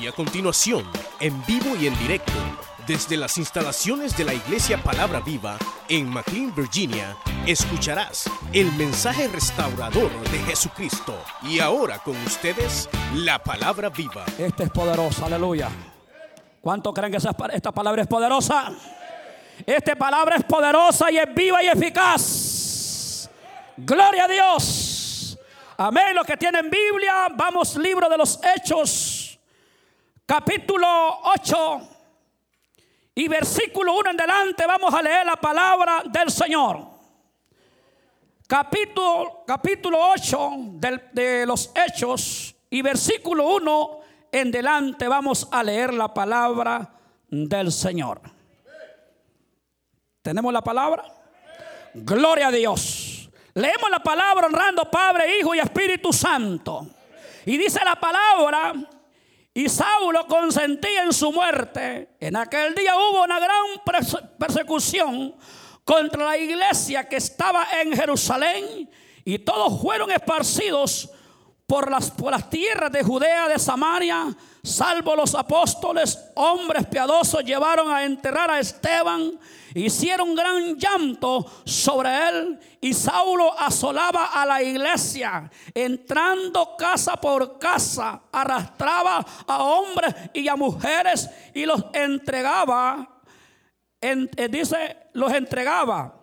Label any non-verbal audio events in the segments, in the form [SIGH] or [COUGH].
Y a continuación, en vivo y en directo, desde las instalaciones de la Iglesia Palabra Viva en McLean, Virginia, escucharás el mensaje restaurador de Jesucristo. Y ahora con ustedes, la Palabra Viva. Este es poderoso, aleluya. ¿Cuánto creen que esta palabra es poderosa? Esta palabra es poderosa y es viva y eficaz. Gloria a Dios. Amén. Los que tienen Biblia, vamos libro de los Hechos, capítulo 8 y versículo 1 en delante. Vamos a leer la palabra del Señor. Capítulo, capítulo 8 del- de los Hechos y versículo 1 en delante vamos a leer la palabra del Señor. ¿Tenemos la palabra? Gloria a Dios. Leemos la palabra honrando Padre, Hijo y Espíritu Santo. Y dice la palabra, y Saulo consentía en su muerte. En aquel día hubo una gran perse- persecución contra la iglesia que estaba en Jerusalén y todos fueron esparcidos por las, por las tierras de Judea, de Samaria, salvo los apóstoles, hombres piadosos, llevaron a enterrar a Esteban, hicieron gran llanto sobre él y Saulo asolaba a la iglesia, entrando casa por casa, arrastraba a hombres y a mujeres y los entregaba, en- eh, dice, los entregaba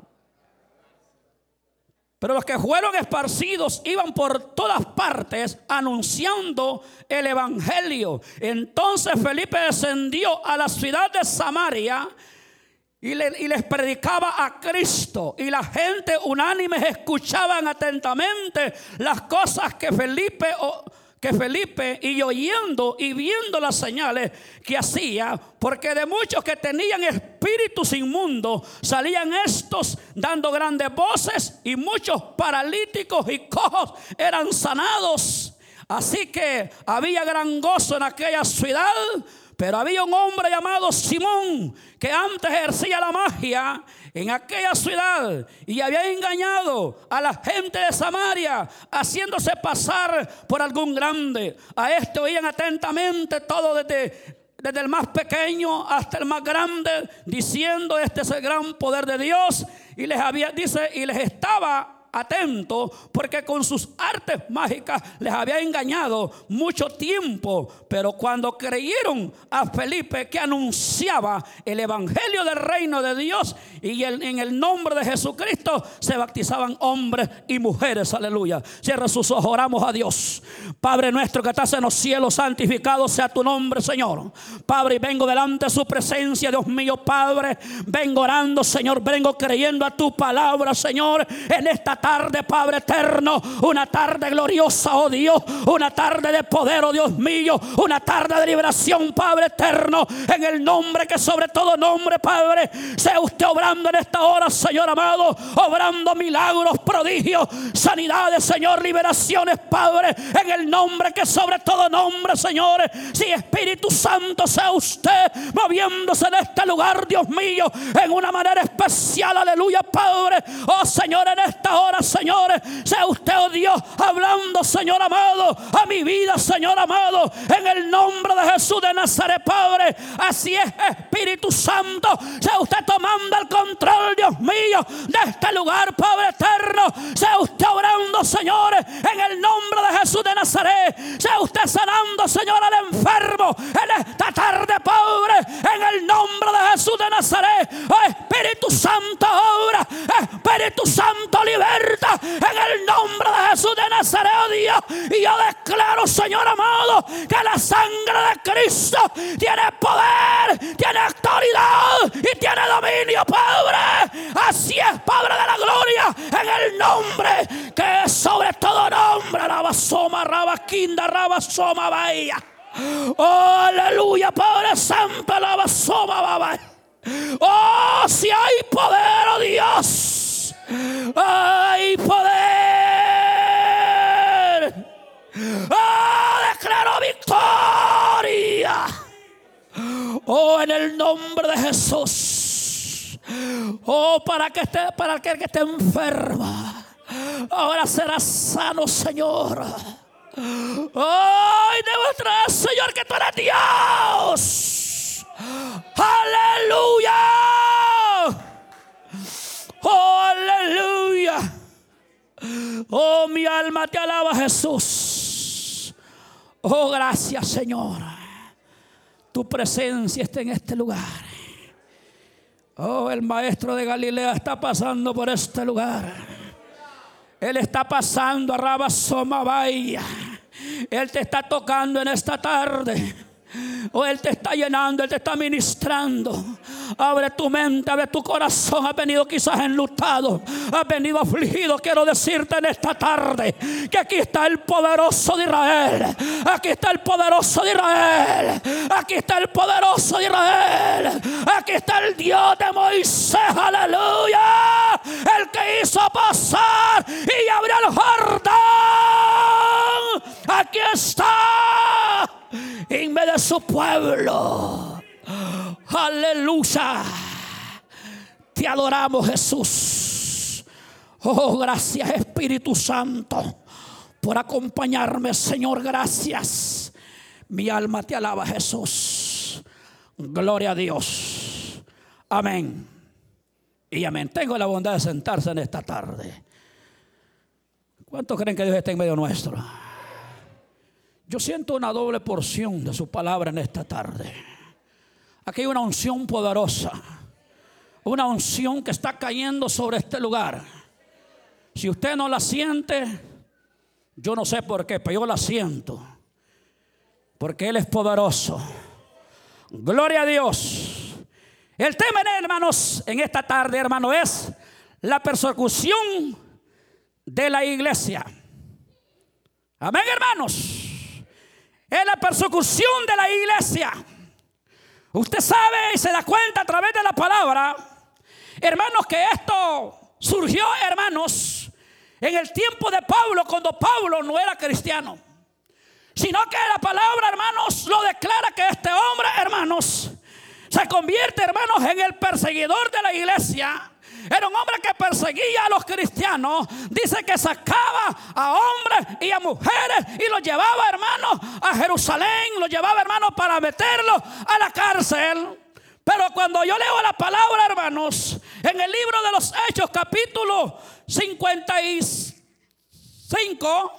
pero los que fueron esparcidos iban por todas partes anunciando el evangelio. Entonces Felipe descendió a la ciudad de Samaria y, le- y les predicaba a Cristo. Y la gente unánime escuchaban atentamente las cosas que Felipe, que Felipe y oyendo y viendo las señales que hacía, porque de muchos que tenían espíritus inmundos salían estos dando grandes voces y muchos paralíticos y cojos eran sanados. Así que había gran gozo en aquella ciudad. Pero había un hombre llamado Simón que antes ejercía la magia en aquella ciudad y había engañado a la gente de Samaria haciéndose pasar por algún grande. A este oían atentamente todo desde desde el más pequeño hasta el más grande, diciendo este es el gran poder de Dios. Y les había, dice, y les estaba atento porque con sus artes mágicas les había engañado mucho tiempo. Pero cuando creyeron a Felipe que anunciaba el evangelio del reino de Dios y en el nombre de Jesucristo se bautizaban hombres y mujeres. Aleluya. Cierra sus ojos, oramos a Dios. Padre nuestro que estás en los cielos, santificado sea tu nombre, Señor. Padre, y vengo delante de su presencia, Dios mío, Padre. Vengo orando, Señor. Vengo creyendo a tu palabra, Señor. En esta tarde, Padre eterno. Una tarde gloriosa, oh Dios. Una tarde de poder, oh Dios mío. Una tarde de liberación, Padre eterno. En el nombre que sobre todo nombre, Padre. Sea usted obrando en esta hora, Señor amado. Obrando milagros, prodigios, sanidades, Señor. Liberaciones, Padre. En el nombre que sobre todo nombre, Señor. Si Espíritu Santo sea usted moviéndose en este lugar, Dios mío. En una manera especial, aleluya, Padre. Oh Señor, en esta hora, Señor. Sea usted, oh Dios, hablando, Señor amado. A mi vida, Señor amado. En el nombre de Jesús de Nazaret, Padre. Así es, Espíritu Santo. Sea usted tomando el control, Dios mío, de este lugar, Padre eterno. Sea usted orando, Señor, en el nombre de Jesús de Nazaret. Sea usted sanando, Señor, al enfermo en esta tarde, Padre, en el nombre de Jesús de Nazaret. Oh, Espíritu Santo, obra. Espíritu Santo, liberta en el nombre de Jesús de Nazaret, oh Dios. Y yo declaro, Señor amado, que la sangre de Cristo tiene poder, tiene autoridad y tiene dominio, Padre. Así es, Padre de la gloria, en el nombre que es sobre todo nombre. Rabasoma, Rabaquinda, Rabasoma, Bahía. Oh, aleluya, Padre Santo, Rabasoma, Bahía. Oh, si hay poder, oh Dios. Hay poder. Oh, declaro victoria. Oh, en el nombre de Jesús. Oh, para que esté, para aquel que esté enferma. Ahora será sano, Señor. Ay, demuestra, Señor, porque tú eres Dios. Aleluya. Oh, aleluya. Oh, mi alma te alaba Jesús. Oh, gracias Señor. Tu presencia está en este lugar. Oh, el maestro de Galilea está pasando por este lugar. Él está pasando a Rabasoma. Él te está tocando en esta tarde. O Él te está llenando, Él te está ministrando. Abre tu mente, abre tu corazón. Has venido quizás enlutado, has venido afligido. Quiero decirte en esta tarde que aquí está el poderoso de Israel. Aquí está el poderoso de Israel. Aquí está el poderoso de Israel. Aquí está el Dios de Moisés. Aleluya. El que hizo pasar y abrió el Jordán. Aquí está en medio de su pueblo. Aleluya. Te adoramos Jesús. Oh, gracias Espíritu Santo por acompañarme, Señor. Gracias. Mi alma te alaba Jesús. Gloria a Dios. Amén. Y amén. Tengo la bondad de sentarse en esta tarde. ¿Cuántos creen que Dios está en medio nuestro? Yo siento una doble porción de su palabra en esta tarde. Aquí hay una unción poderosa. Una unción que está cayendo sobre este lugar. Si usted no la siente, yo no sé por qué, pero yo la siento. Porque Él es poderoso. Gloria a Dios. El tema, hermanos, en esta tarde, hermano, es la persecución de la iglesia. Amén, hermanos es la persecución de la iglesia. Usted sabe y se da cuenta a través de la palabra, hermanos, que esto surgió, hermanos, en el tiempo de Pablo, cuando Pablo no era cristiano. Sino que la palabra, hermanos, lo declara que este hombre, hermanos, se convierte, hermanos, en el perseguidor de la iglesia era un hombre que perseguía a los cristianos. Dice que sacaba a hombres y a mujeres y los llevaba, hermanos, a Jerusalén. Los llevaba, hermanos, para meterlos a la cárcel. Pero cuando yo leo la palabra, hermanos, en el libro de los Hechos, capítulo 55,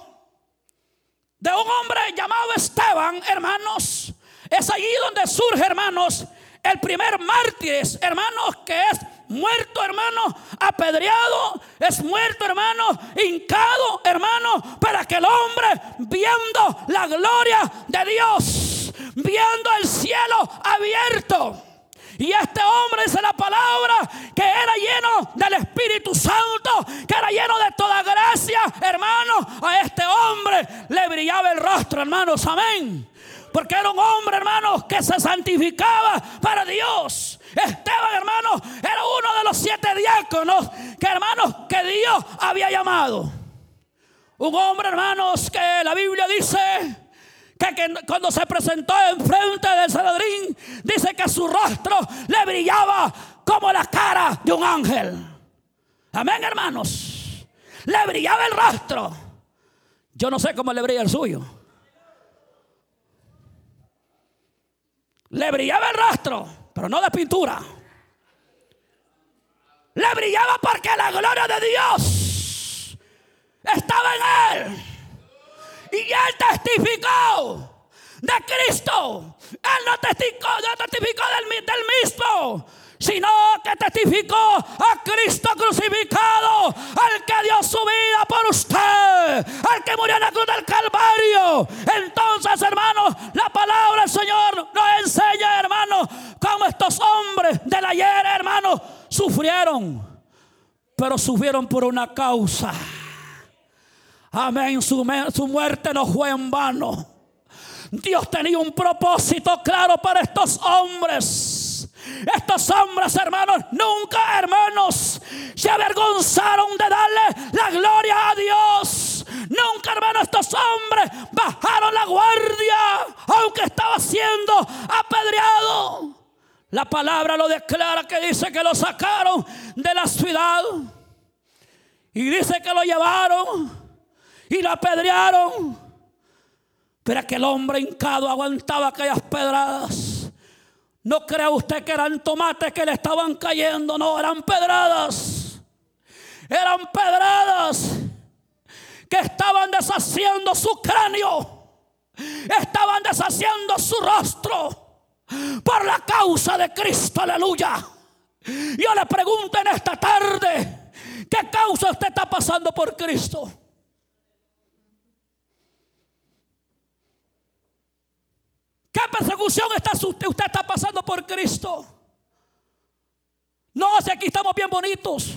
de un hombre llamado Esteban, hermanos, es allí donde surge, hermanos, el primer mártir, hermanos, que es muerto, hermano, apedreado, es muerto, hermano, hincado, hermano, para que el hombre, viendo la gloria de Dios, viendo el cielo abierto, y este hombre dice la palabra que era lleno del Espíritu Santo, que era lleno de toda gracia, hermano. A este hombre le brillaba el rostro, hermanos. Amén. Porque era un hombre, hermanos, que se santificaba para Dios. Esteban, hermanos, era uno de los siete diáconos que, hermanos, que Dios había llamado. Un hombre, hermanos, que la Biblia dice que, cuando se presentó enfrente del Sanedrín, dice que su rostro le brillaba como la cara de un ángel. Amén, hermanos. Le brillaba el rostro. Yo no sé cómo le brilla el suyo. Le brillaba el rastro, pero no de pintura. Le brillaba porque la gloria de Dios estaba en él. Y él testificó de Cristo. Él no testificó, no testificó del, del mismo sino que testificó a Cristo crucificado, al que dio su vida por usted, al que murió en la cruz del Calvario. Entonces, hermanos, la palabra del Señor nos enseña, hermanos, cómo estos hombres del ayer, hermanos, sufrieron, pero sufrieron por una causa. Amén, su muerte no fue en vano. Dios tenía un propósito claro para estos hombres. Estos hombres, hermanos, nunca, hermanos, se avergonzaron de darle la gloria a Dios. Nunca, hermanos, estos hombres bajaron la guardia, aunque estaba siendo apedreado. La palabra lo declara que dice que lo sacaron de la ciudad. Y dice que lo llevaron y lo apedrearon. Pero aquel hombre hincado aguantaba aquellas pedradas. No crea usted que eran tomates que le estaban cayendo, no, eran pedradas. Eran pedradas que estaban deshaciendo su cráneo, estaban deshaciendo su rostro por la causa de Cristo, aleluya. Yo le pregunto en esta tarde, ¿qué causa usted está pasando por Cristo? ¿Qué persecución está, usted, usted está pasando por Cristo? No, si aquí estamos bien bonitos,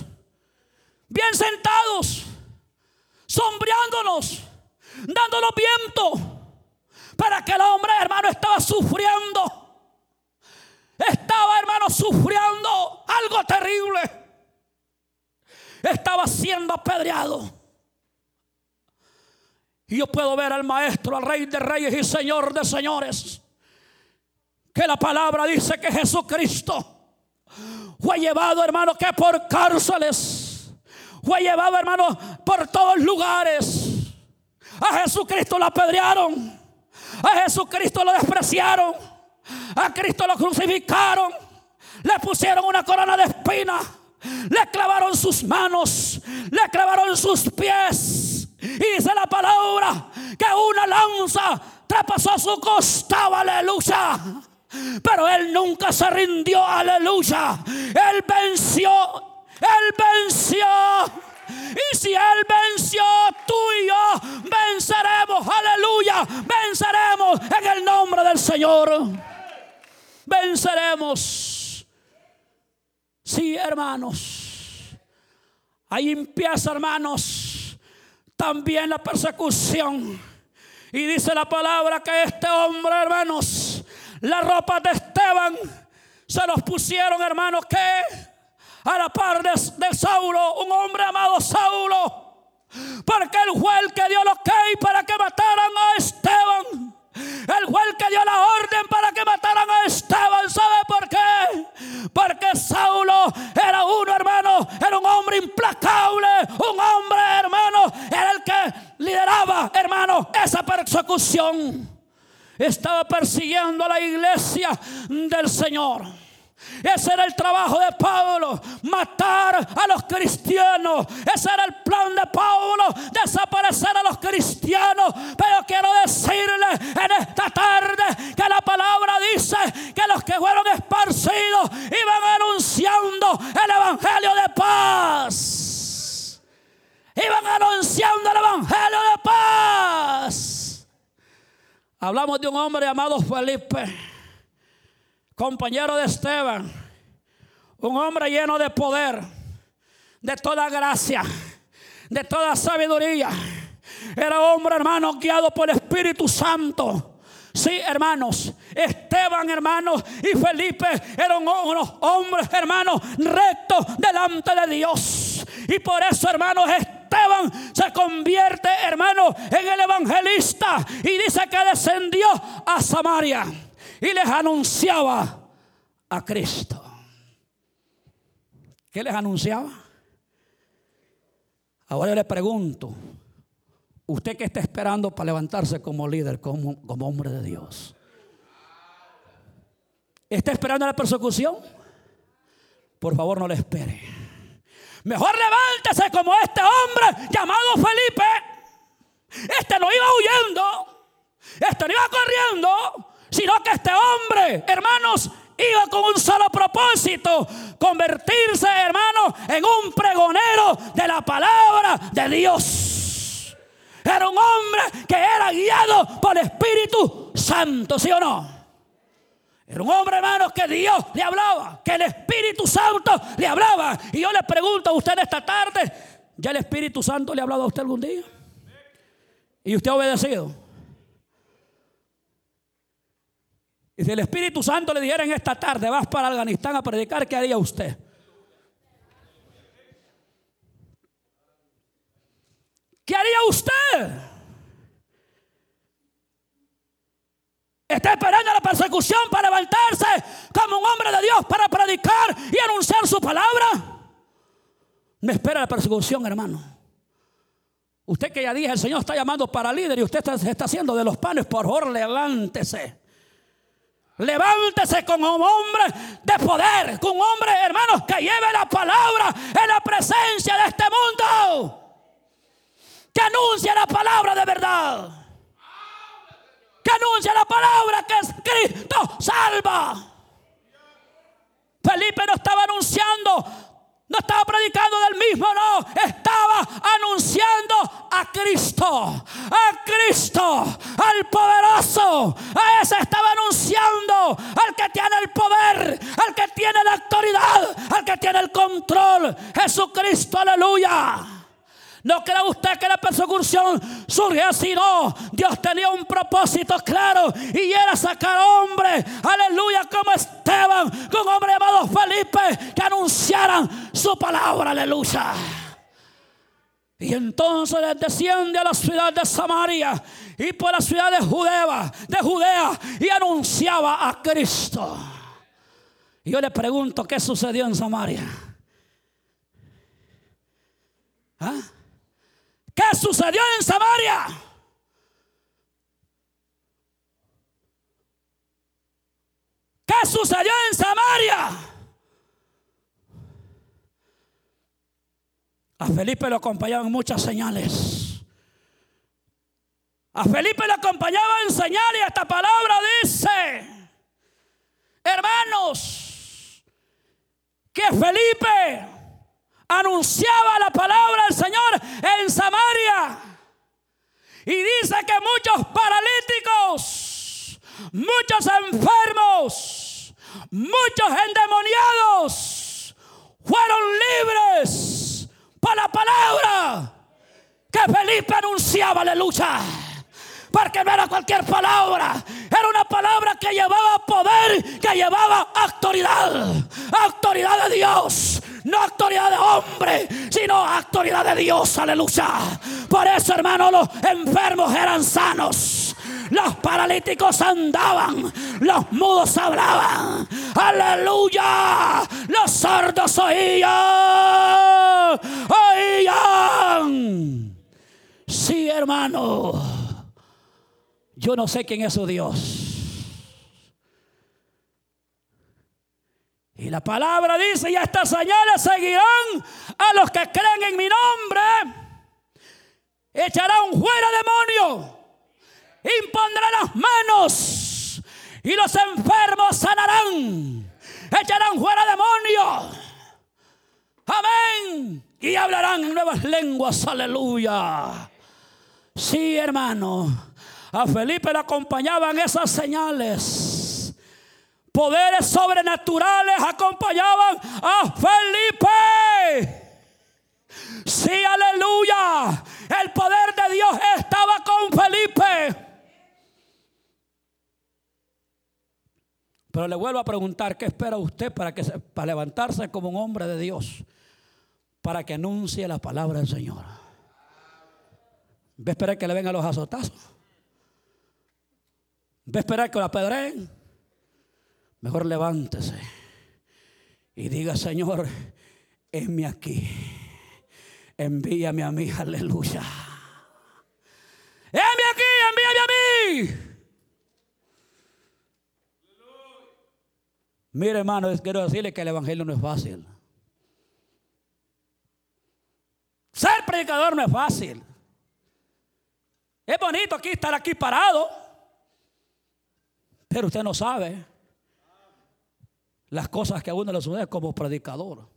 bien sentados, sombreándonos, dándonos viento. Para que el hombre, hermano, estaba sufriendo. Estaba, hermano, sufriendo algo terrible. Estaba siendo apedreado. Y yo puedo ver al maestro, al rey de reyes y señor de señores que la palabra dice que Jesucristo fue llevado, hermano, que por cárceles, fue llevado, hermano, por todos lugares. A Jesucristo lo apedrearon, a Jesucristo lo despreciaron, a Cristo lo crucificaron, le pusieron una corona de espina, le clavaron sus manos, le clavaron sus pies. Y dice la palabra que una lanza traspasó su costado, aleluya. Pero él nunca se rindió, aleluya. Él venció, él venció. Y si Él venció, tú y yo venceremos, aleluya, venceremos en el nombre del Señor. Venceremos. Sí, hermanos. Ahí empieza, hermanos, también la persecución. Y dice la palabra que este hombre, hermanos, las ropas de Esteban se los pusieron, hermanos, que a la par de, Saulo, un hombre amado Saulo. Porque el que dio los que para que mataran a Esteban. El que dio la orden para que mataran a Esteban. ¿Sabe por qué? Porque Saulo era uno, hermano. Era un hombre implacable. Un hombre, hermano. Era el que lideraba, hermano, esa persecución estaba persiguiendo a la iglesia del Señor. Ese era el trabajo de Pablo, matar a los cristianos. Ese era el plan de Pablo, desaparecer a los cristianos. Pero quiero decirle en esta tarde que la palabra dice que los que fueron esparcidos iban anunciando el Evangelio de paz. Iban anunciando el Evangelio de paz. Hablamos de un hombre llamado Felipe, compañero de Esteban, un hombre lleno de poder, de toda gracia, de toda sabiduría. Era hombre, hermano, guiado por el Espíritu Santo. Sí, hermanos, Esteban, hermanos, y Felipe eran unos hombres, hermanos, rectos delante de Dios. Y por eso, hermanos, Esteban se convierte, hermano, en el evangelista y dice que descendió a Samaria y les anunciaba a Cristo. ¿Qué les anunciaba? Ahora yo le pregunto, usted que está esperando para levantarse como líder, como hombre de Dios, ¿está esperando la persecución? Por favor, no le espere. Mejor levántese como este hombre llamado Felipe. Este no iba huyendo, este no iba corriendo, sino que este hombre, hermanos, iba con un solo propósito, convertirse, hermano, en un pregonero de la palabra de Dios. Era un hombre que era guiado por el Espíritu Santo, ¿sí o no? Era un hombre, hermano, que Dios le hablaba, que el Espíritu Santo le hablaba. Y yo le pregunto a usted esta tarde, ¿ya el Espíritu Santo le ha hablado a usted algún día? ¿Y usted ha obedecido? Y si el Espíritu Santo le dijera en esta tarde, vas para Afganistán a predicar, ¿qué haría usted? ¿Qué haría usted? Está esperando persecución para levantarse como un hombre de Dios para predicar y anunciar su palabra. Me espera la persecución, hermano. Usted que ya dije, el Señor está llamando para líder y usted se está haciendo de los panes, por favor, levántese. Levántese como un hombre de poder, con un hombre, hermanos, que lleve la palabra en la presencia de este mundo. Que anuncie la palabra de verdad. Que anuncie la palabra que es Cristo salva. Felipe no estaba anunciando no estaba predicando del mismo, no. Estaba anunciando a Cristo. A Cristo. Al poderoso. A ese estaba anunciando. Al que tiene el poder. Al que tiene la autoridad. Al que tiene el control. Jesucristo, aleluya. No crea usted que la persecución surge así, no. Dios tenía un propósito claro y era sacar hombres, aleluya, como Esteban, con hombre llamado Felipe, que anunciaran su palabra, aleluya. Y entonces desciende a la ciudad de Samaria y por la ciudad de Judea, de Judea y anunciaba a Cristo. Y yo le pregunto, ¿qué sucedió en Samaria? ¿Ah? ¿Qué sucedió en Samaria? ¿Qué sucedió en Samaria? A Felipe lo acompañaban muchas señales. A Felipe le acompañaban señales esta palabra dice, hermanos, que Felipe anunciaba la palabra del Señor en Samaria. Y dice que muchos paralíticos, muchos enfermos, muchos endemoniados fueron libres por la palabra que Felipe anunciaba, aleluya. Porque no era cualquier palabra, era una palabra que llevaba poder, que llevaba autoridad, autoridad de Dios, no autoridad de hombre, sino autoridad de Dios, aleluya. Por eso, hermano, los enfermos eran sanos. Los paralíticos andaban, los mudos hablaban, aleluya. Los sordos oían, oían. Sí, hermano, yo no sé quién es su Dios. Y la palabra dice, y estas señales seguirán a los que creen en mi nombre. Echarán fuera demonio. Impondrán las manos. Y los enfermos sanarán. Echarán fuera demonio. Amén. Y hablarán en nuevas lenguas. Aleluya. Sí, hermano. A Felipe le acompañaban esas señales Poderes sobrenaturales acompañaban a Felipe. Sí, aleluya. El poder de Dios estaba con Felipe. Pero le vuelvo a preguntar, ¿qué espera usted para, que, para levantarse como un hombre de Dios? Para que anuncie la palabra del Señor. ¿Va a esperar que le vengan los azotazos? ¿Va a esperar que lo apedreen? Mejor levántese y diga, Señor, envíame aquí. Envíame a mí, aleluya. Envíame aquí, envíame a mí. Mire, hermano, quiero decirle que el evangelio no es fácil. Ser predicador no es fácil. Es bonito aquí estar aquí parado. Pero usted no sabe las cosas que a uno le suceden como predicador.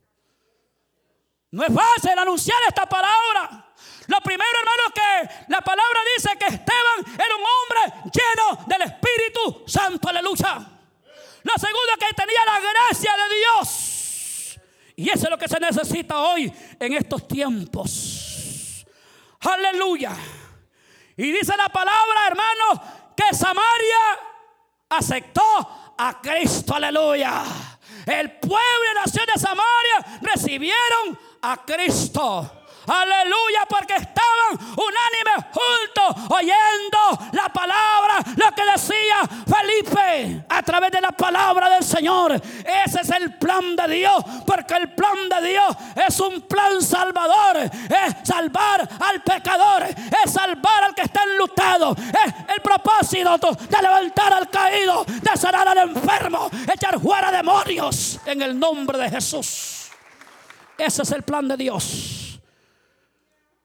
No es fácil anunciar esta palabra. Lo primero, hermano, que la palabra dice que Esteban era un hombre lleno del Espíritu Santo, aleluya. Lo segundo, que tenía la gracia de Dios. Y eso es lo que se necesita hoy en estos tiempos. Aleluya. Y dice la palabra, hermano, que Samaria aceptó a Cristo, aleluya. El pueblo y nación de Samaria recibieron a Cristo. Aleluya, porque estaban unánimes juntos oyendo la palabra, lo que decía Felipe a través de la palabra del Señor. Ese es el plan de Dios, porque el plan de Dios es un plan salvador, es salvar al pecador, es salvar al que está enlutado, es el propósito de levantar al caído, de sanar al enfermo, echar fuera demonios en el nombre de Jesús. Ese es el plan de Dios.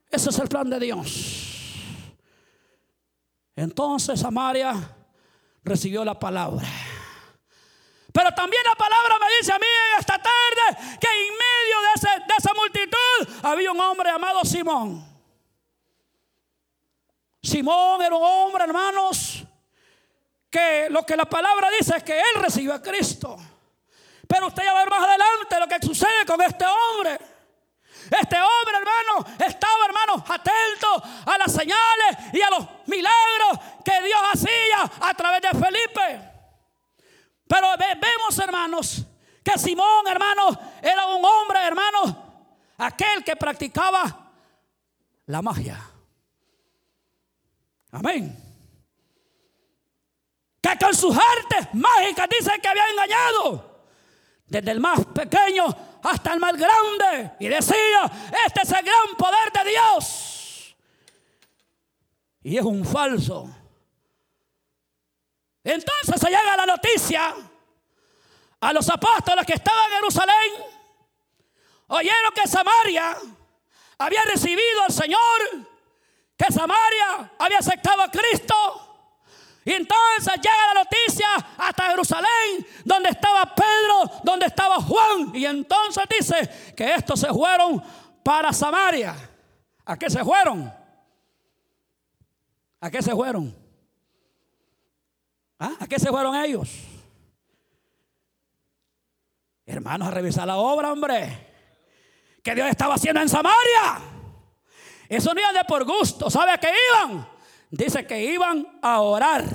Ese es el plan de Dios. Entonces Samaria recibió la palabra. Pero también la palabra me dice a mí esta tarde que en medio de, de esa multitud había un hombre llamado Simón. Simón era un hombre, hermanos, que lo que la palabra dice es que él recibió a Cristo. Pero usted ya va a ver más adelante lo que sucede con este hombre. Este hombre, hermano, estaba, hermano, atento a las señales y a los milagros que Dios hacía a través de Felipe. Pero vemos, hermanos, que Simón, hermano, era un hombre, hermano, aquel que practicaba la magia. Amén. Que con sus artes mágicas dicen que había engañado. Desde el más pequeño hasta el más grande. Y decía, este es el gran poder de Dios. Y es un falso. Entonces se llega la noticia a los apóstoles que estaban en Jerusalén. Oyeron que Samaria había recibido al Señor, que Samaria había aceptado a Cristo. Y entonces llega la noticia hasta Jerusalén, donde estaba Pedro, donde estaba Juan. Y entonces dice que estos se fueron para Samaria. ¿A qué se fueron? ¿A qué se fueron? ¿Ah? ¿A qué se fueron ellos? Hermanos, a revisar la obra, hombre. Que Dios estaba haciendo en Samaria. Eso no iban de por gusto. ¿Sabe a qué iban? Dice que iban a orar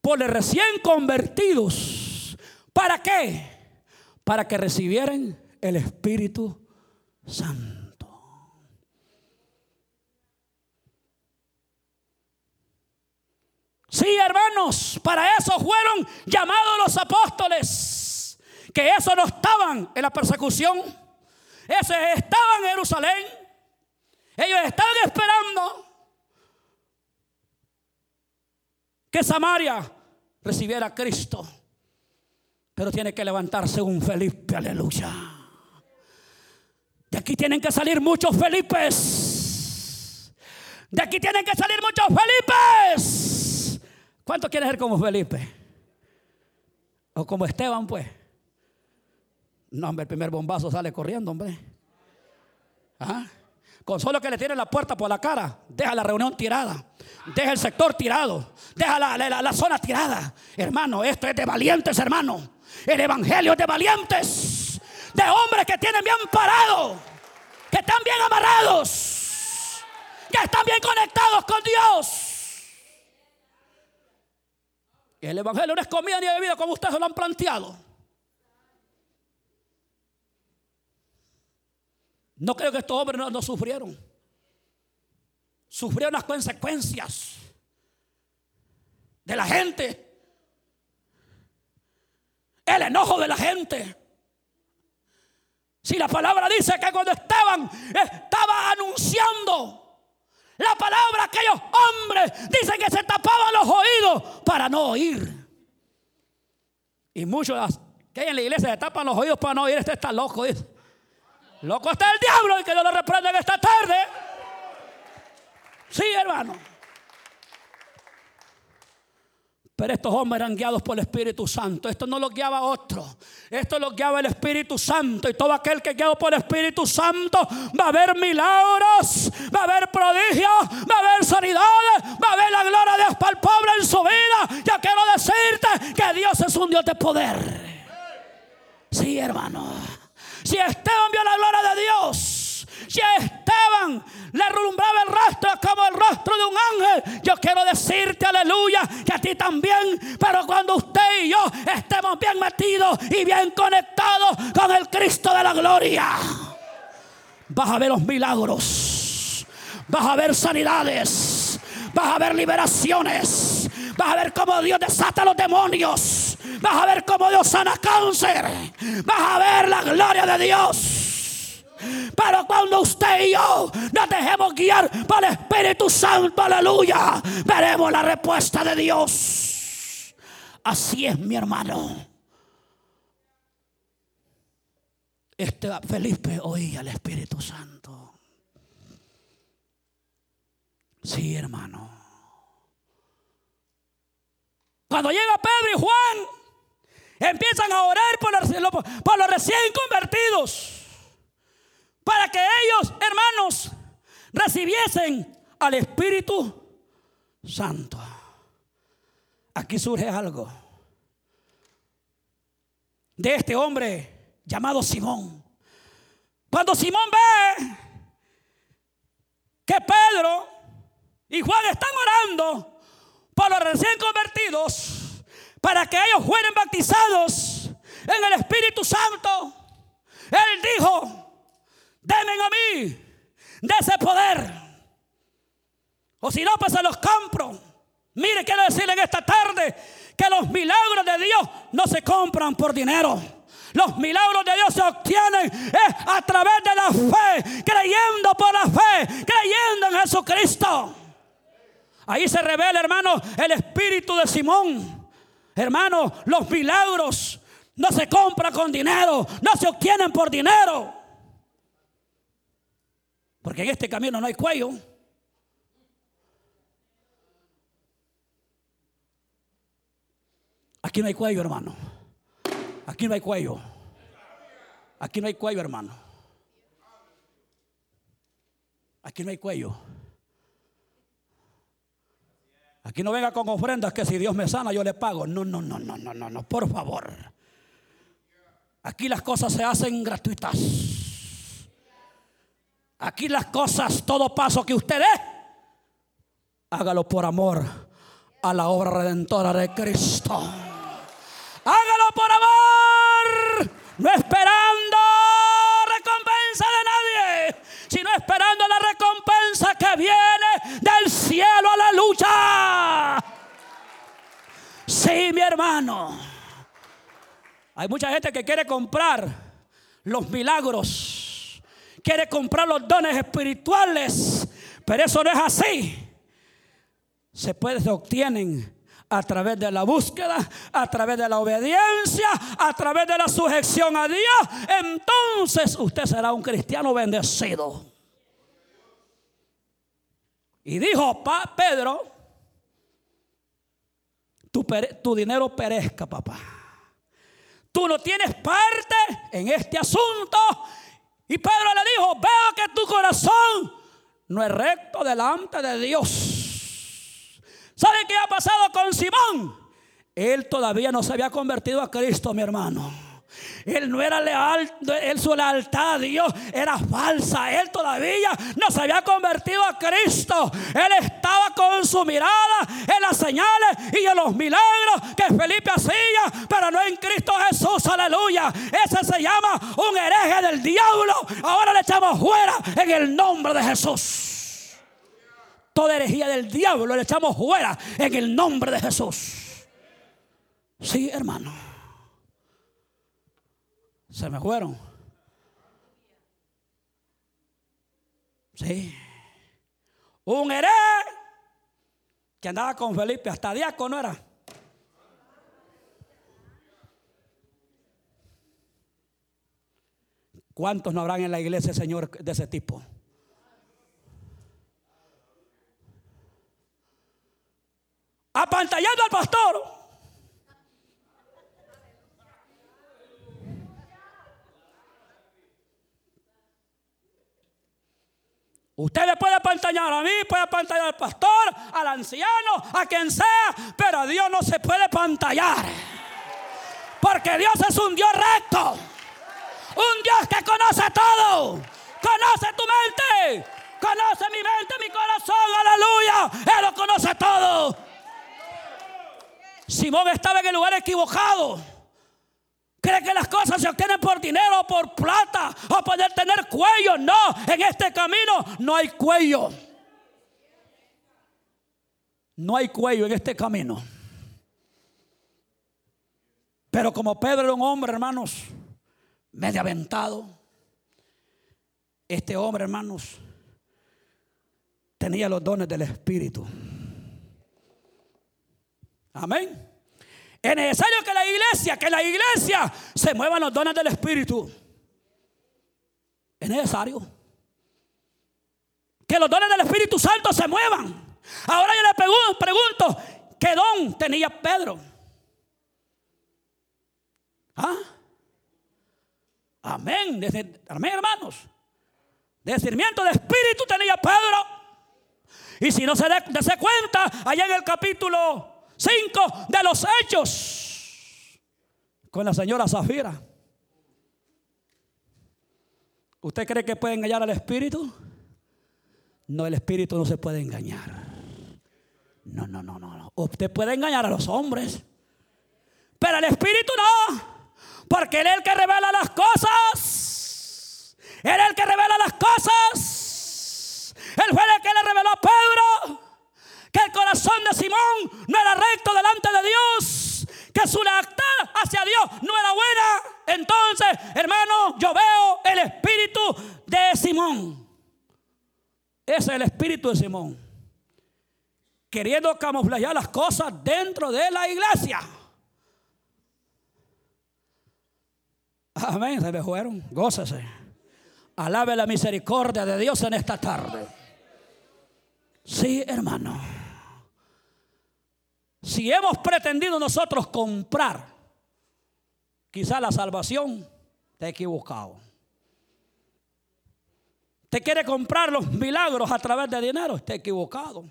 por los recién convertidos. ¿Para qué? Para que recibieran el Espíritu Santo. Sí, hermanos, para eso fueron llamados los apóstoles, que eso no estaban en la persecución, esos estaban en Jerusalén, ellos estaban esperando que Samaria recibiera a Cristo. Pero tiene que levantarse un Felipe, aleluya. De aquí tienen que salir muchos Felipes. De aquí tienen que salir muchos Felipes. ¿Cuántos quieren ser como Felipe? O como Esteban, pues. No, hombre, el primer bombazo sale corriendo, hombre. ¿Ah? Con solo que le tiene la puerta por la cara, deja la reunión tirada, deja el sector tirado, deja la, zona tirada. Hermano, esto es de valientes, hermano. El evangelio es de valientes, de hombres que tienen bien parado, que están bien amarrados, que están bien conectados con Dios. El evangelio no es comida ni bebida como ustedes lo han planteado. No creo que estos hombres no, sufrieron. Sufrieron las consecuencias de la gente. El enojo de la gente. Si la palabra dice que cuando estaban, estaba anunciando la palabra, aquellos hombres dicen que se tapaban los oídos para no oír. Y muchos que hay en la iglesia se tapan los oídos para no oír. Este está loco. Loco está el diablo y que Dios lo reprenda en esta tarde. Sí, hermano. Pero estos hombres eran guiados por el Espíritu Santo. Esto no lo guiaba otro. Esto lo guiaba el Espíritu Santo. Y todo aquel que guiado por el Espíritu Santo va a ver milagros, va a haber prodigios, va a haber sanidades, va a haber la gloria de Dios para el pobre en su vida. Ya quiero decirte que Dios es un Dios de poder. Sí, hermano. Si Esteban vio la gloria de Dios, si Esteban le rumbraba el rostro como el rostro de un ángel, yo quiero decirte, aleluya, que a ti también, pero cuando usted y yo estemos bien metidos y bien conectados con el Cristo de la gloria. vas a ver los milagros, vas a ver sanidades, vas a ver liberaciones, vas a ver cómo Dios desata a los demonios, vas a ver cómo Dios sana cáncer, vas a ver la gloria de Dios. Pero cuando usted y yo nos dejemos guiar por el Espíritu Santo, aleluya, veremos la respuesta de Dios. Así es, mi hermano. Este Felipe oía al Espíritu Santo. Sí, hermano. Cuando llega Pedro y Juan, empiezan a orar por los, por los recién convertidos para que ellos, hermanos, recibiesen al Espíritu Santo. Aquí surge algo de este hombre llamado Simón. Cuando Simón ve que Pedro y Juan están orando por los recién convertidos para que ellos fueran bautizados en el Espíritu Santo, él dijo, denme a mí de ese poder. O si no, pues se los compro. Mire, quiero decirle en esta tarde que los milagros de Dios no se compran por dinero. Los milagros de Dios se obtienen a través de la fe, creyendo por la fe, creyendo en Jesucristo. Ahí se revela, hermano, el espíritu de Simón. Hermano, los milagros no se compran con dinero, no se obtienen por dinero. Porque en este camino no hay cuello. Aquí no hay cuello, hermano. Aquí no hay cuello. Aquí no hay cuello, hermano. Aquí no hay cuello. Aquí no venga con ofrendas que si Dios me sana yo le pago. No, no, no, no, no, no, no, por favor. Aquí las cosas se hacen gratuitas. Aquí las cosas, todo paso que usted dé, hágalo por amor a la obra redentora de Cristo. Hágalo por amor, no esperando recompensa de nadie, sino esperando la recompensa que viene del cielo a la lucha. Sí, mi hermano. Hay mucha gente que quiere comprar los milagros quiere comprar los dones espirituales, pero eso no es así. Se puede, se a través de la búsqueda, a través de la obediencia, a través de la sujeción a Dios. Entonces usted será un cristiano bendecido. Y dijo Pedro, tu, tu dinero perezca, papá. Tú no tienes parte en este asunto y Pedro le dijo, veo que tu corazón no es recto delante de Dios. ¿Sabe qué ha pasado con Simón? Él todavía no se había convertido a Cristo, mi hermano. Él no era leal, él su lealtad a Dios era falsa. Él todavía no se había convertido a Cristo. Él estaba con su mirada en las señales y en los milagros que Felipe hacía, pero no en Cristo Jesús. Aleluya. Ese se llama un hereje del diablo. Ahora le echamos fuera en el nombre de Jesús. Toda herejía del diablo le echamos fuera en el nombre de Jesús. Sí, hermano se me fueron. Sí. Un hereje que andaba con Felipe, hasta diácono era. ¿Cuántos no habrán en la iglesia, Señor, de ese tipo? Apantallando al pastor. Usted le puede apantallar a mí, puede apantallar al pastor, al anciano, a quien sea, pero a Dios no se puede pantallar. Porque Dios es un Dios recto. Un Dios que conoce todo. Conoce tu mente. Conoce mi mente, mi corazón. Aleluya. Él lo conoce todo. Simón estaba en el lugar equivocado cree que las cosas se obtienen por dinero, por plata o poder tener cuello. No, en este camino no hay cuello. No hay cuello en este camino. Pero como Pedro era un hombre, hermanos, medio aventado, este hombre, hermanos, tenía los dones del Espíritu. Amén. Es necesario que la iglesia, que la iglesia se muevan los dones del Espíritu. Es necesario. Que los dones del Espíritu Santo se muevan. Ahora yo le pregunto, ¿qué don tenía Pedro? ¿Ah? Amén. amén, hermanos. Discernimiento de espíritu tenía Pedro. Y si no se da cuenta, allá en el capítulo 5 de los hechos, con la señora Zafira. ¿Usted cree que puede engañar al espíritu? No, el espíritu no se puede engañar. No, no, no, no. Usted puede engañar a los hombres, pero el espíritu no. Porque Él es el que revela las cosas. Él es el que revela las cosas. Él fue el que le reveló a Pedro que el corazón de Simón no era recto delante de Dios. Que su lealtad hacia Dios no era buena. Entonces, hermano, yo veo el espíritu de Simón. Ese es el espíritu de Simón. Queriendo camuflar las cosas dentro de la iglesia. Amén, se me fueron. Gócese. Alabe la misericordia de Dios en esta tarde. Sí, hermano. Si hemos pretendido nosotros comprar, quizá la salvación, te equivocado. Te quiere comprar los milagros a través de dinero, está equivocado.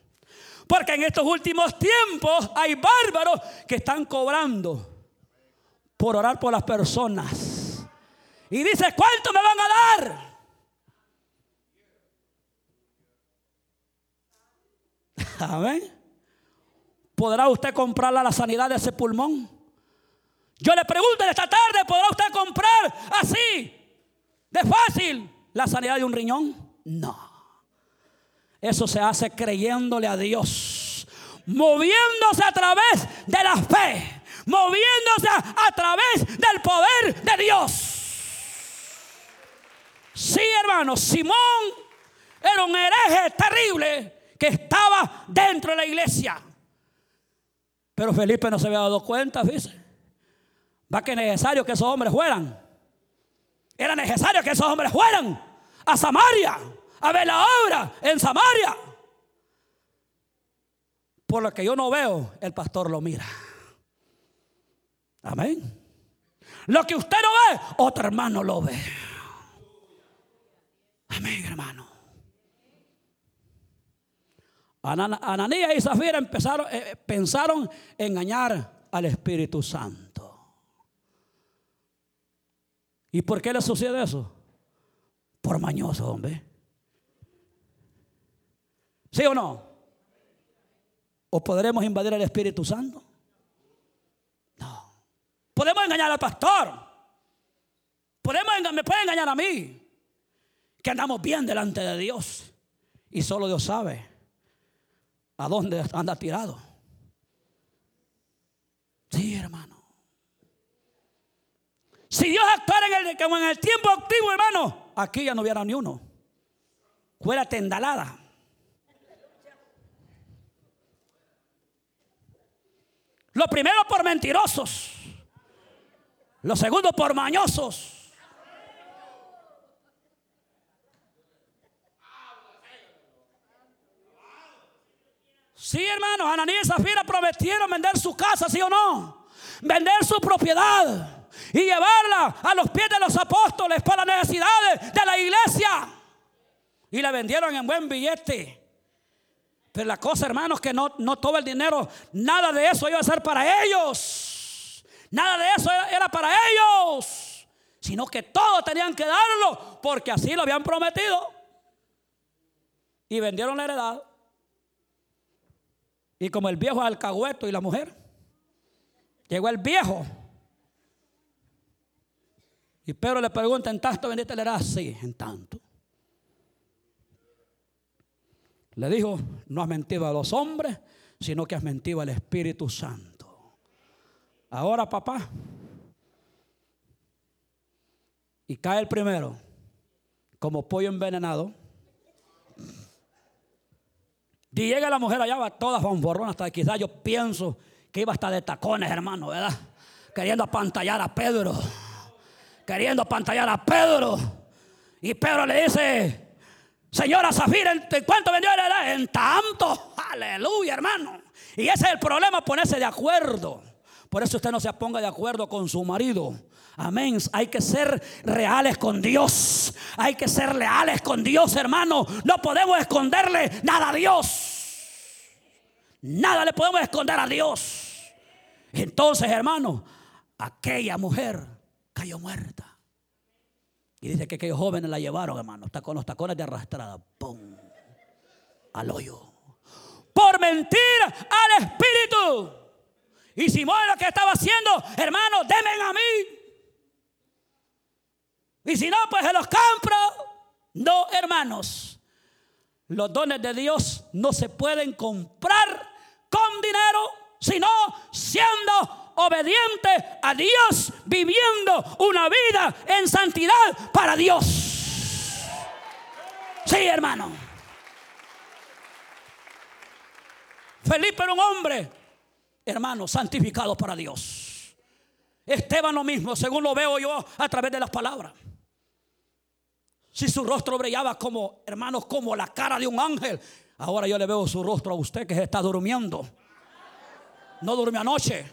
Porque en estos últimos tiempos hay bárbaros que están cobrando por orar por las personas. Y dice, ¿cuánto me van a dar? [LAUGHS] Amén. ¿Podrá usted comprar la sanidad de ese pulmón? Yo le pregunto en esta tarde, ¿podrá usted comprar así, de fácil, la sanidad de un riñón? No. Eso se hace creyéndole a Dios, moviéndose a través de la fe, moviéndose a través del poder de Dios. Sí, hermano, Simón era un hereje terrible que estaba dentro de la iglesia. Pero Felipe no se había dado cuenta, fíjese. Va que necesario que esos hombres fueran. Era necesario que esos hombres fueran a Samaria, a ver la obra en Samaria. Por lo que yo no veo, el pastor lo mira. Amén. Lo que usted no ve, otro hermano lo ve. Amén, hermano. Ananías y Zafira empezaron, eh, pensaron engañar al Espíritu Santo. ¿Y por qué le sucede eso? Por mañoso, hombre. ¿Sí o no? ¿O podremos invadir al Espíritu Santo? No. Podemos engañar al pastor. Podemos, me puede engañar a mí que andamos bien delante de Dios. Y solo Dios sabe a dónde anda tirado. Sí, hermano. Si Dios actuara en el, como en el tiempo activo, hermano, aquí ya no hubiera ni uno. Fuera tendalada. Lo primero por mentirosos. Lo segundo por mañosos. Sí, hermanos, Ananías y Zafira prometieron vender su casa, ¿sí o no? Vender su propiedad y llevarla a los pies de los apóstoles para las necesidades de la iglesia. Y la vendieron en buen billete. Pero la cosa, hermanos, que no, no todo el dinero, nada de eso iba a ser para ellos. Nada de eso era para ellos. Sino que todo tenían que darlo porque así lo habían prometido. Y vendieron la heredad. Y como el viejo alcahueto y la mujer, llegó el viejo Y Pedro le pregunta, ¿en tanto vendiste le harás? Sí, en tanto. Le dijo, no has mentido a los hombres, sino que has mentido al Espíritu Santo. Ahora, papá, y cae el primero, como pollo envenenado. Y llega la mujer allá, va todas fanforronas, hasta quizás yo pienso que iba hasta de tacones, hermano, ¿verdad? Queriendo apantallar a Pedro. Queriendo apantallar a Pedro. Y Pedro le dice, señora Zafira, ¿en cuánto vendió? En tanto. Aleluya, hermano. Y ese es el problema, ponerse de acuerdo. Por eso usted no se ponga de acuerdo con su marido. Amén. Hay que ser reales con Dios. Hay que ser leales con Dios, hermano. No podemos esconderle nada a Dios. Nada le podemos esconder a Dios. Entonces, hermano, aquella mujer cayó muerta. Y dice que aquellos jóvenes la llevaron, hermano. Está con los tacones de arrastrada. ¡Pum! Al hoyo. Por mentir al Espíritu. Y Simón lo que estaba haciendo, hermano, demen a mí. Y si no, pues se los compro. No, hermanos. Los dones de Dios no se pueden comprar con dinero, sino siendo obediente a Dios, viviendo una vida en santidad para Dios. Sí, hermano. Felipe era un hombre, hermano, santificado para Dios. Esteban lo mismo, según lo veo yo a través de las palabras. Si su rostro brillaba como, hermanos, como la cara de un ángel. Ahora yo le veo su rostro a usted que está durmiendo. No durmió anoche.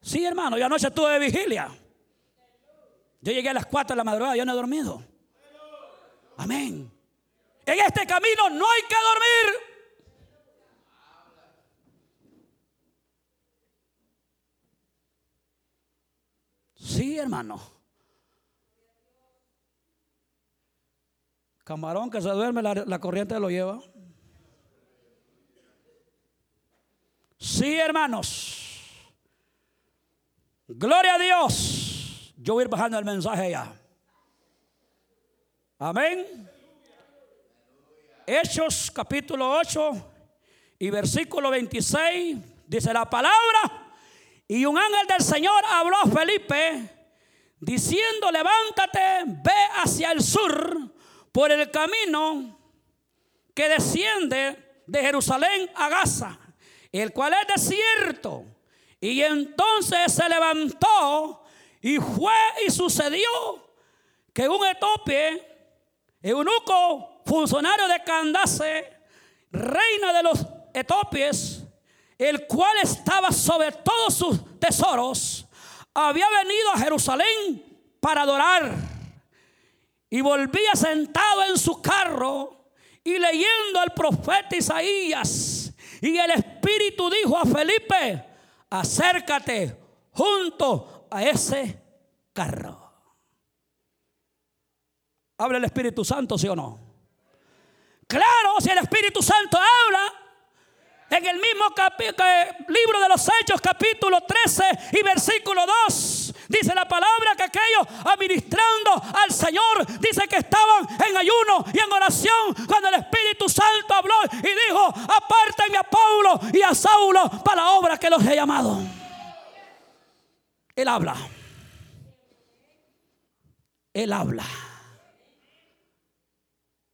Sí, hermano, yo anoche estuve de vigilia. Yo llegué a las 4 de la madrugada, yo no he dormido. Amén. En este camino no hay que dormir. Sí, hermano. Camarón que se duerme, la, corriente lo lleva. Sí, hermanos. Gloria a Dios. Yo voy a ir bajando el mensaje ya. Amén. Hechos capítulo 8 y versículo 26 dice la palabra. Y un ángel del Señor habló a Felipe diciendo, levántate, ve hacia el sur por el camino que desciende de Jerusalén a Gaza, el cual es desierto. Y entonces se levantó y fue y sucedió que un etíope, eunuco, funcionario de Candace, reina de los etópies, el cual estaba sobre todos sus tesoros, había venido a Jerusalén para adorar. Y volvía sentado en su carro y leyendo al profeta Isaías. Y el Espíritu dijo a Felipe, acércate junto a ese carro. ¿Habla el Espíritu Santo, sí o no? Claro, si el Espíritu Santo habla, en el mismo libro de los Hechos, capítulo 13 y versículo 2, dice la palabra que aquellos administrando al Señor, dice que estaban en ayuno y en oración cuando el Espíritu Santo habló y dijo, apártenme a Pablo y a Saulo para la obra que los he llamado. Él habla. Él habla.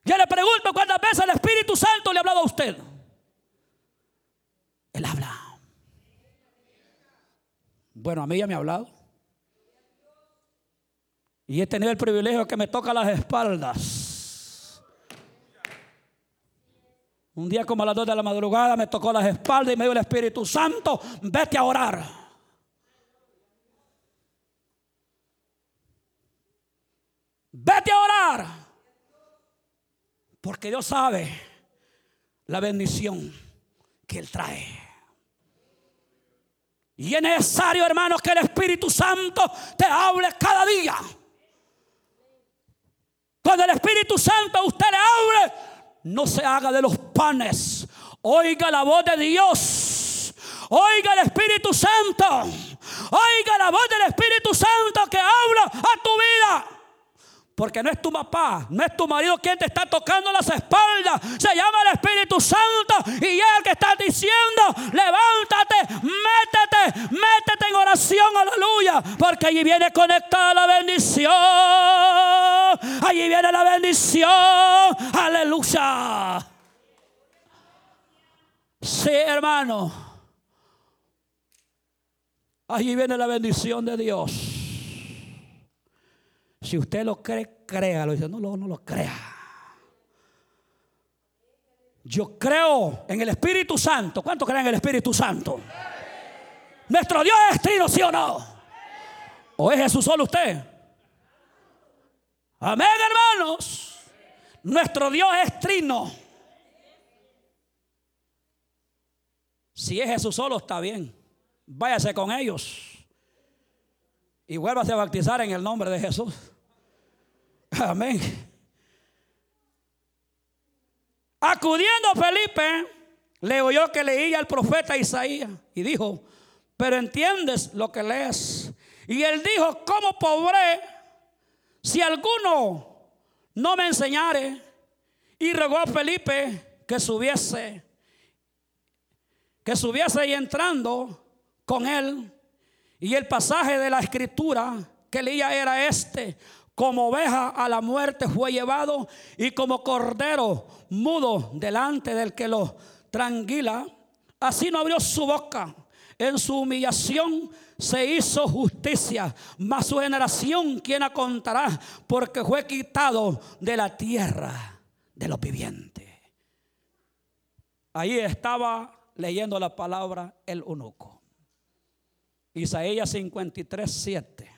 Yo le pregunto cuántas veces el Espíritu Santo le ha hablado a usted. Él habla. Bueno, a mí ya me ha hablado. Y he tenido el privilegio que me toca las espaldas. Un día como a las dos de la madrugada me tocó las espaldas y me dijo el Espíritu Santo, vete a orar. Vete a orar. Porque Dios sabe la bendición que Él trae. Y es necesario, hermanos, que el Espíritu Santo te hable cada día. Cuando el Espíritu Santo a usted le hable, no se haga de los panes. Oiga la voz de Dios. Oiga el Espíritu Santo. Oiga la voz del Espíritu Santo que habla a tu vida. Porque no es tu papá, no es tu marido quien te está tocando las espaldas. Se llama el Espíritu Santo y el que está diciendo, levántate, métete, métete en oración, aleluya. Porque allí viene conectada la bendición. Allí viene la bendición, aleluya. Sí, hermano. Allí viene la bendición de Dios. Si usted lo cree, créalo. Dice, no, no, no lo crea. Yo creo en el Espíritu Santo. ¿Cuánto creen en el Espíritu Santo? Nuestro Dios es trino, ¿sí o no? ¿O es Jesús solo usted? Amén, hermanos. Nuestro Dios es trino. Si es Jesús solo, está bien. Váyase con ellos y vuélvase a bautizar en el nombre de Jesús. Amén. Acudiendo Felipe, le oyó que leía el profeta Isaías y dijo, pero entiendes lo que lees. Y él dijo, ¿cómo podré si alguno no me enseñare? Y rogó a Felipe que subiese, que subiese y entrando con él y el pasaje de la escritura que leía era este. Como oveja a la muerte fue llevado y como cordero mudo delante del que lo tranquila. Así no abrió su boca. En su humillación se hizo justicia, mas su generación, ¿quién la contará? Porque fue quitado de la tierra de los vivientes. Ahí estaba leyendo la palabra el eunuco. Isaías 53, 7.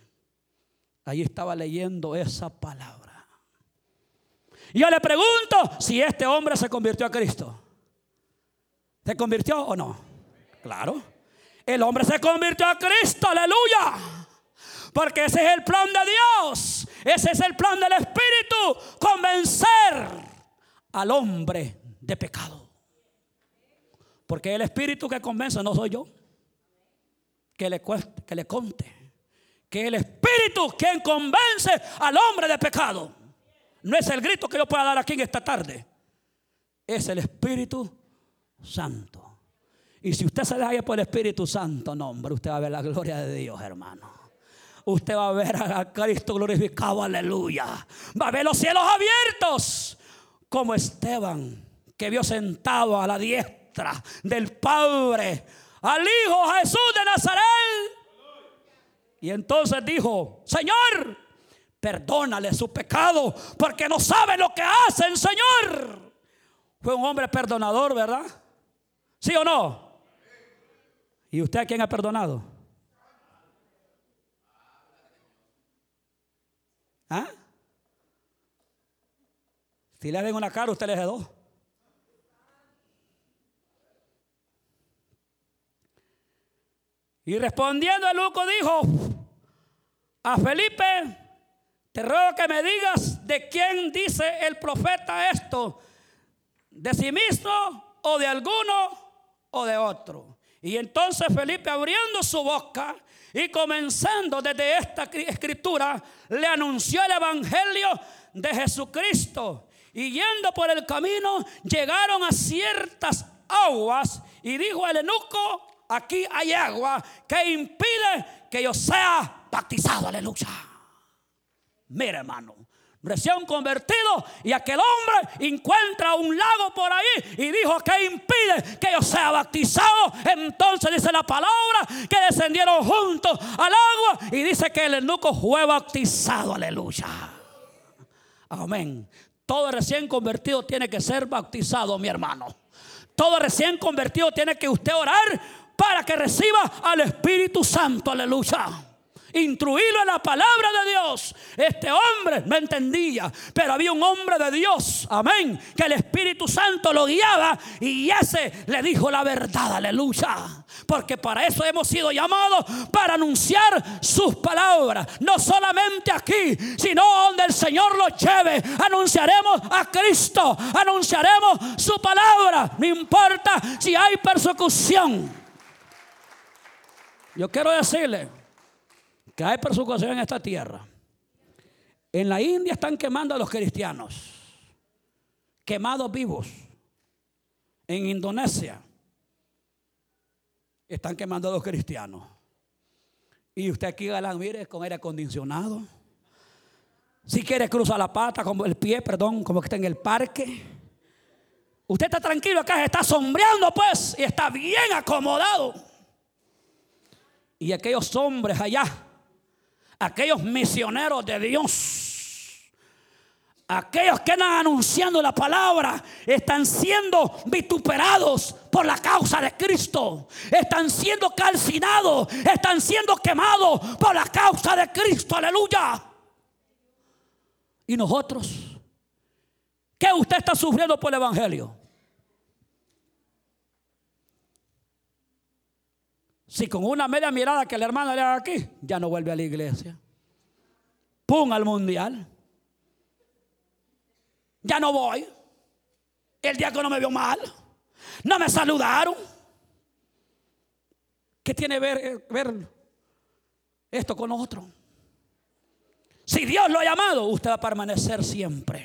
Ahí estaba leyendo esa palabra. Y yo le pregunto si este hombre se convirtió a Cristo. ¿Se convirtió o no? Claro. El hombre se convirtió a Cristo, aleluya. Porque ese es el plan de Dios. Ese es el plan del Espíritu. Convencer al hombre de pecado. Porque el Espíritu que convence no soy yo que le, que le conte que el Espíritu quien convence al hombre de pecado. No es el grito que yo pueda dar aquí en esta tarde. Es el Espíritu Santo. Y si usted se deja por el Espíritu Santo, no, hombre, usted va a ver la gloria de Dios, hermano. Usted va a ver a Cristo glorificado, aleluya. Va a ver los cielos abiertos. Como Esteban, que vio sentado a la diestra del Padre al Hijo Jesús de Nazaret. Y entonces dijo, Señor, perdónale su pecado, porque no sabe lo que hacen, Señor. Fue un hombre perdonador, ¿verdad? ¿Sí o no? ¿Y usted a quién ha perdonado? ¿Ah? Si le ven una cara, usted le dos. Y respondiendo el loco dijo a Felipe, te ruego que me digas de quién dice el profeta esto, de sí mismo o de alguno o de otro. Y entonces Felipe abriendo su boca y comenzando desde esta escritura, le anunció el Evangelio de Jesucristo. Y yendo por el camino, llegaron a ciertas aguas y dijo el eunuco, aquí hay agua que impide que yo sea bautizado. Aleluya. Mira, hermano. Recién convertido y aquel hombre encuentra un lago por ahí y dijo que impide que yo sea bautizado. Entonces dice la palabra que descendieron juntos al agua y dice que el eunuco fue bautizado. Aleluya. Amén. Todo recién convertido tiene que ser bautizado, mi hermano. Todo recién convertido tiene que usted orar para que reciba al Espíritu Santo. Aleluya. Instruirlo en la palabra de Dios. Este hombre no entendía, pero había un hombre de Dios, amén, que el Espíritu Santo lo guiaba y ese le dijo la verdad, aleluya. Porque para eso hemos sido llamados, para anunciar sus palabras, no solamente aquí, sino donde el Señor lo lleve. Anunciaremos a Cristo, anunciaremos su palabra, no importa si hay persecución. Yo quiero decirle que hay persecución en esta tierra. En la India están quemando a los cristianos, quemados vivos. En Indonesia están quemando a los cristianos. Y usted aquí, galán, mire, con aire acondicionado. Si quiere cruzar la pata, como el pie, perdón, como que está en el parque. Usted está tranquilo acá, está sombreando pues y está bien acomodado. Y aquellos hombres allá, aquellos misioneros de Dios, aquellos que andan anunciando la palabra, están siendo vituperados por la causa de Cristo. Están siendo calcinados, están siendo quemados por la causa de Cristo. Aleluya. ¿Y nosotros? ¿Qué usted está sufriendo por el Evangelio? Si con una media mirada que el hermano le haga aquí, ya no vuelve a la iglesia. Pum al mundial. Ya no voy. El día que no me vio mal. No me saludaron. ¿Qué tiene ver, ver esto con otro? Si Dios lo ha llamado, usted va a permanecer siempre.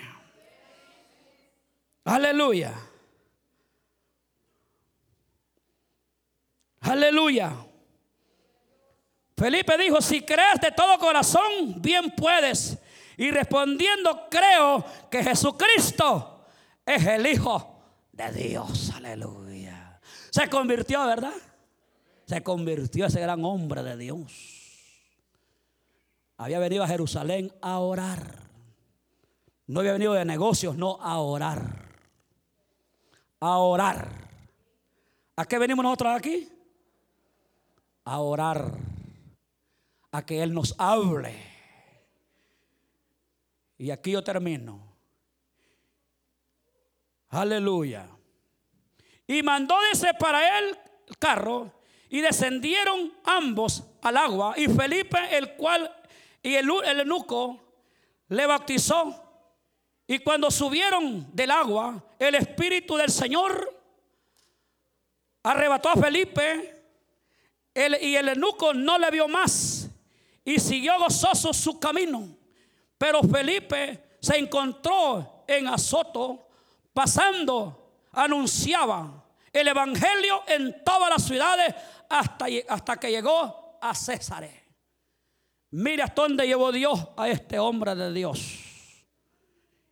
Aleluya. Aleluya. Felipe dijo, si crees de todo corazón, bien puedes. Y respondiendo, creo que Jesucristo es el Hijo de Dios. Aleluya. Se convirtió, ¿verdad? Se convirtió ese gran hombre de Dios había venido a Jerusalén a orar. No había venido de negocios, no, a orar. A orar. ¿A qué venimos nosotros aquí? A orar. A que Él nos hable. Y aquí yo termino. Aleluya. Y mandó ese para él el carro y descendieron ambos al agua y Felipe, el cual y el, el eunuco le bautizó. Y cuando subieron del agua, el Espíritu del Señor arrebató a Felipe y el eunuco no le vio más y siguió gozoso su camino. Pero Felipe se encontró en Azoto, pasando, anunciaba el Evangelio en todas las ciudades hasta, hasta que llegó a César. Mira hasta dónde llevó Dios a este hombre de Dios.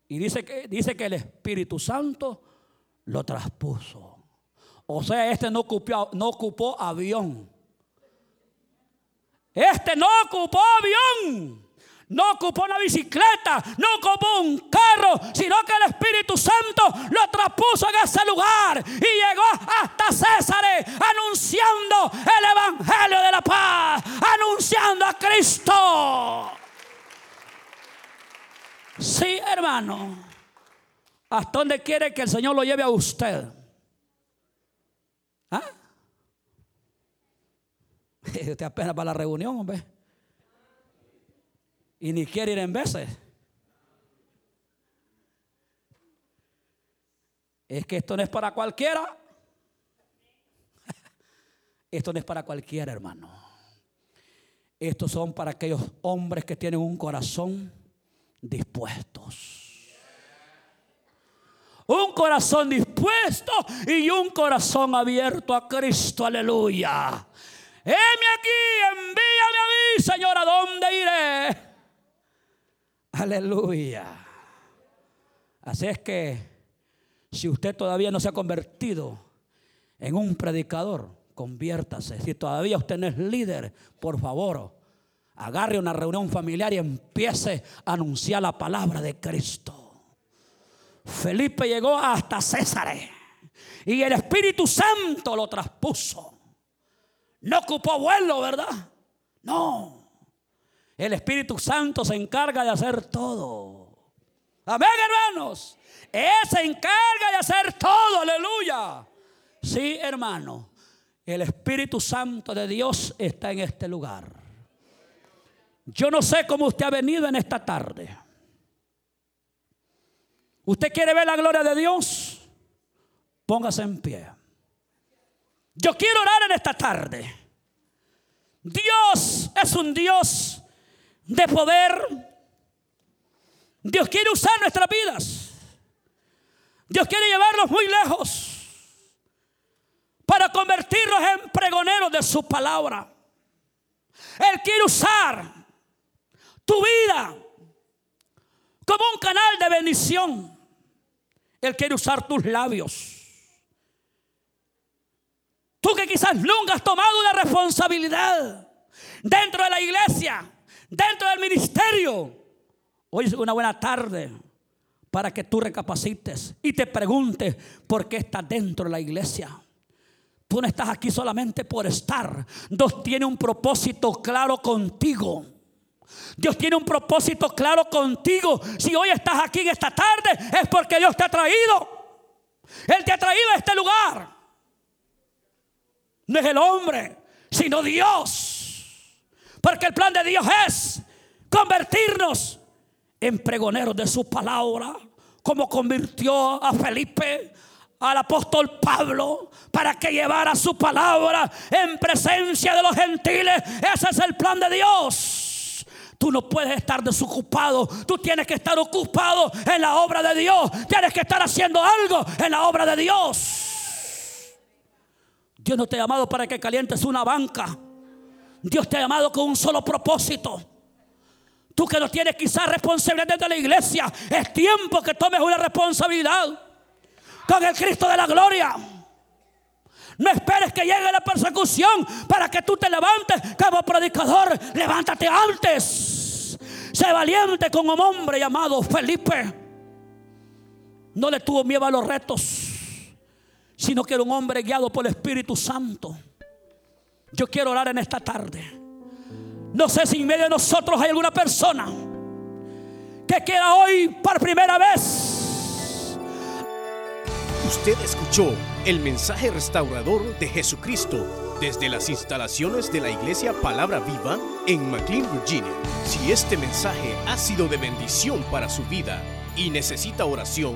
Y dice que, dice que el Espíritu Santo lo traspuso. O sea, este no ocupó, no ocupó avión. Este no ocupó avión. No ocupó una bicicleta, no ocupó un carro, sino que el Espíritu Santo lo traspuso en ese lugar y llegó hasta César anunciando el Evangelio de la paz, anunciando a Cristo. Sí, hermano. ¿Hasta dónde quiere que el Señor lo lleve a usted? ¿Ah? [LAUGHS] Usted apenas para la reunión, hombre y ni quiere ir en veces. Es que esto no es para cualquiera. [LAUGHS] Esto no es para cualquiera, hermano. Estos son para aquellos hombres que tienen un corazón dispuestos. Un corazón dispuesto y un corazón abierto a Cristo. Aleluya. Heme aquí, envíame a mí, Señor, ¿a dónde iré? Aleluya. Así es que si usted todavía no se ha convertido en un predicador, conviértase. Si todavía usted no es líder, por favor, agarre una reunión familiar y empiece a anunciar la palabra de Cristo. Felipe llegó hasta César y el Espíritu Santo lo traspuso. No ocupó vuelo, ¿verdad? No. El Espíritu Santo se encarga de hacer todo. Amén, hermanos. Él se encarga de hacer todo, aleluya. Sí, hermano. El Espíritu Santo de Dios está en este lugar. Yo no sé cómo usted ha venido en esta tarde. ¿Usted quiere ver la gloria de Dios? Póngase en pie. Yo quiero orar en esta tarde. Dios es un Dios de poder. Dios quiere usar nuestras vidas. Dios quiere llevarnos muy lejos para convertirnos en pregoneros de su palabra. Él quiere usar tu vida como un canal de bendición. Él quiere usar tus labios. Tú que quizás nunca has tomado una responsabilidad dentro de la iglesia, dentro del ministerio. Hoy es una buena tarde para que tú recapacites y te preguntes por qué estás dentro de la iglesia. Tú no estás aquí solamente por estar. Dios tiene un propósito claro contigo. Dios tiene un propósito claro contigo. Si hoy estás aquí en esta tarde es porque Dios te ha traído. Él te ha traído a este lugar. No es el hombre, sino Dios. Porque el plan de Dios es convertirnos en pregoneros de su palabra, como convirtió a Felipe, al apóstol Pablo, para que llevara su palabra en presencia de los gentiles. Ese es el plan de Dios. Tú no puedes estar desocupado. Tú tienes que estar ocupado en la obra de Dios. Tienes que estar haciendo algo en la obra de Dios. Dios no te ha llamado para que calientes una banca. Dios te ha llamado con un solo propósito. Tú que no tienes quizás responsabilidad dentro de la iglesia, es tiempo que tomes una responsabilidad con el Cristo de la gloria. No esperes que llegue la persecución para que tú te levantes como predicador. Levántate antes. Sé valiente como un hombre llamado Felipe. No le tuvo miedo a los retos sino que era un hombre guiado por el Espíritu Santo. Yo quiero orar en esta tarde. No sé si en medio de nosotros hay alguna persona que quiera hoy por primera vez. Usted escuchó el mensaje restaurador de Jesucristo desde las instalaciones de la iglesia Palabra Viva en McLean, Virginia. Si este mensaje ha sido de bendición para su vida y necesita oración,